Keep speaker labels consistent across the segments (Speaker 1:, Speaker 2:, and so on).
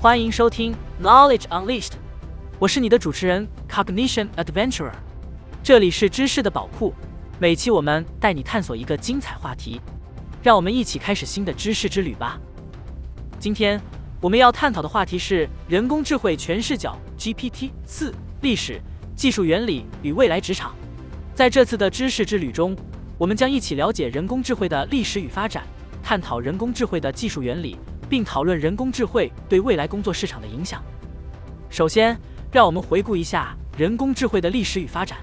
Speaker 1: 欢迎收听 Knowledge Unleashed，我是你的主持人 Cognition Adventurer，这里是知识的宝库，每期我们带你探索一个精彩话题，让我们一起开始新的知识之旅吧。今天我们要探讨的话题是人工智慧全视角 GPT 四历史、技术原理与未来职场。在这次的知识之旅中，我们将一起了解人工智慧的历史与发展，探讨人工智慧的技术原理。并讨论人工智慧对未来工作市场的影响。首先，让我们回顾一下人工智慧的历史与发展。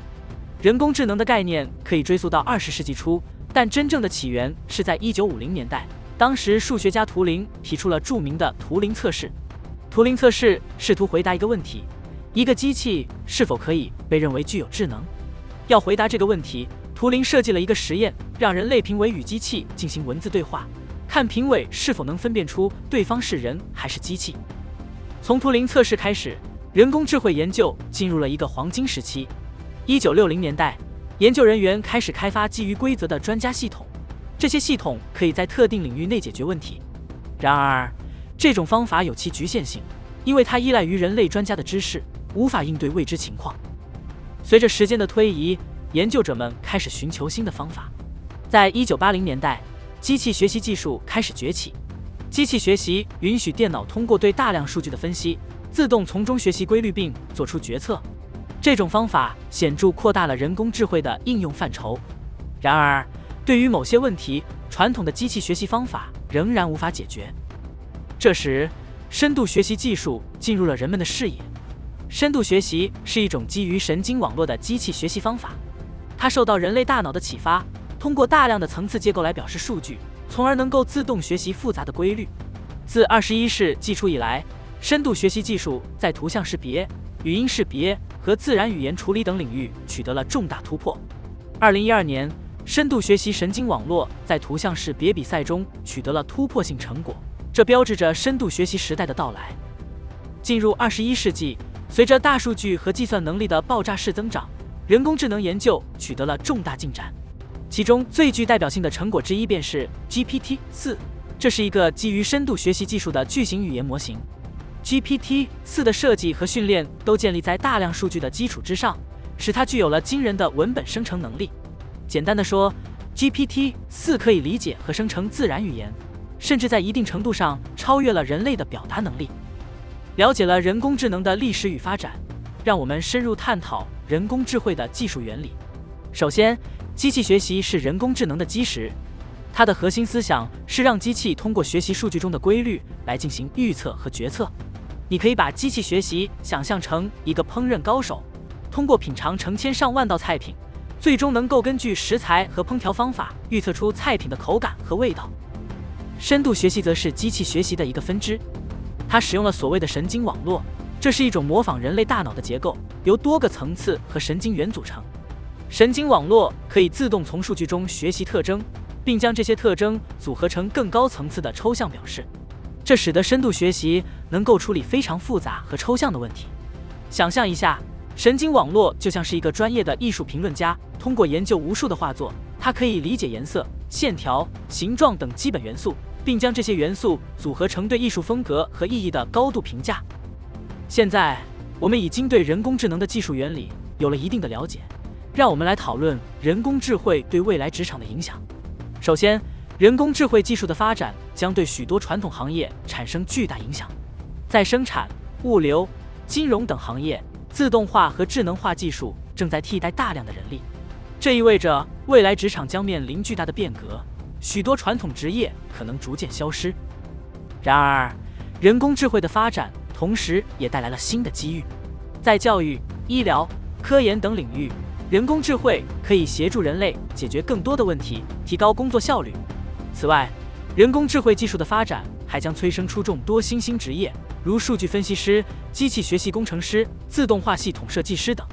Speaker 1: 人工智能的概念可以追溯到二十世纪初，但真正的起源是在一九五零年代。当时，数学家图灵提出了著名的图灵测试。图灵测试试图回答一个问题：一个机器是否可以被认为具有智能？要回答这个问题，图灵设计了一个实验，让人类评委与机器进行文字对话。看评委是否能分辨出对方是人还是机器。从图灵测试开始，人工智慧研究进入了一个黄金时期。一九六零年代，研究人员开始开发基于规则的专家系统，这些系统可以在特定领域内解决问题。然而，这种方法有其局限性，因为它依赖于人类专家的知识，无法应对未知情况。随着时间的推移，研究者们开始寻求新的方法。在一九八零年代。机器学习技术开始崛起。机器学习允许电脑通过对大量数据的分析，自动从中学习规律并做出决策。这种方法显著扩大了人工智慧的应用范畴。然而，对于某些问题，传统的机器学习方法仍然无法解决。这时，深度学习技术进入了人们的视野。深度学习是一种基于神经网络的机器学习方法，它受到人类大脑的启发。通过大量的层次结构来表示数据，从而能够自动学习复杂的规律。自二十一世纪初以来，深度学习技术在图像识别、语音识别和自然语言处理等领域取得了重大突破。二零一二年，深度学习神经网络在图像识别比赛中取得了突破性成果，这标志着深度学习时代的到来。进入二十一世纪，随着大数据和计算能力的爆炸式增长，人工智能研究取得了重大进展。其中最具代表性的成果之一便是 GPT 四，这是一个基于深度学习技术的巨型语言模型。GPT 四的设计和训练都建立在大量数据的基础之上，使它具有了惊人的文本生成能力。简单的说，GPT 四可以理解和生成自然语言，甚至在一定程度上超越了人类的表达能力。了解了人工智能的历史与发展，让我们深入探讨人工智慧的技术原理。首先，机器学习是人工智能的基石，它的核心思想是让机器通过学习数据中的规律来进行预测和决策。你可以把机器学习想象成一个烹饪高手，通过品尝成千上万道菜品，最终能够根据食材和烹调方法预测出菜品的口感和味道。深度学习则是机器学习的一个分支，它使用了所谓的神经网络，这是一种模仿人类大脑的结构，由多个层次和神经元组成。神经网络可以自动从数据中学习特征，并将这些特征组合成更高层次的抽象表示，这使得深度学习能够处理非常复杂和抽象的问题。想象一下，神经网络就像是一个专业的艺术评论家，通过研究无数的画作，它可以理解颜色、线条、形状等基本元素，并将这些元素组合成对艺术风格和意义的高度评价。现在，我们已经对人工智能的技术原理有了一定的了解。让我们来讨论人工智慧对未来职场的影响。首先，人工智慧技术的发展将对许多传统行业产生巨大影响。在生产、物流、金融等行业，自动化和智能化技术正在替代大量的人力，这意味着未来职场将面临巨大的变革，许多传统职业可能逐渐消失。然而，人工智慧的发展同时也带来了新的机遇，在教育、医疗、科研等领域。人工智慧可以协助人类解决更多的问题，提高工作效率。此外，人工智慧技术的发展还将催生出众多新兴职业，如数据分析师、机器学习工程师、自动化系统设计师等。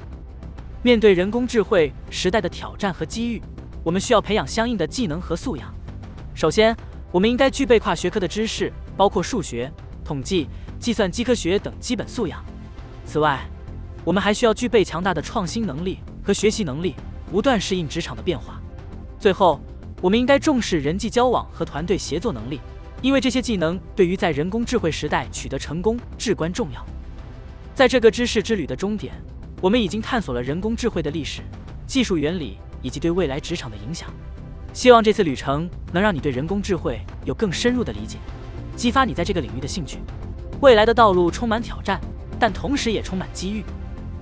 Speaker 1: 面对人工智慧时代的挑战和机遇，我们需要培养相应的技能和素养。首先，我们应该具备跨学科的知识，包括数学、统计、计算机科学等基本素养。此外，我们还需要具备强大的创新能力和学习能力，不断适应职场的变化。最后，我们应该重视人际交往和团队协作能力，因为这些技能对于在人工智慧时代取得成功至关重要。在这个知识之旅的终点，我们已经探索了人工智慧的历史、技术原理以及对未来职场的影响。希望这次旅程能让你对人工智慧有更深入的理解，激发你在这个领域的兴趣。未来的道路充满挑战，但同时也充满机遇。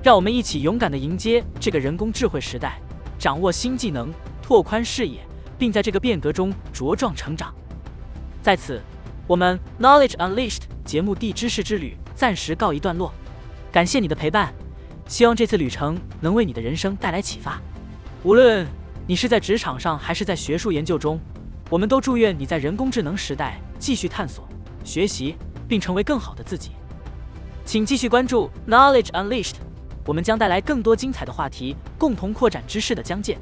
Speaker 1: 让我们一起勇敢地迎接这个人工智慧时代，掌握新技能，拓宽视野。并在这个变革中茁壮成长。在此，我们 Knowledge Unleashed 节目地知识之旅暂时告一段落。感谢你的陪伴，希望这次旅程能为你的人生带来启发。无论你是在职场上还是在学术研究中，我们都祝愿你在人工智能时代继续探索、学习，并成为更好的自己。请继续关注 Knowledge Unleashed，我们将带来更多精彩的话题，共同扩展知识的疆界。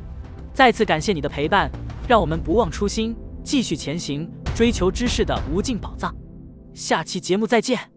Speaker 1: 再次感谢你的陪伴。让我们不忘初心，继续前行，追求知识的无尽宝藏。下期节目再见。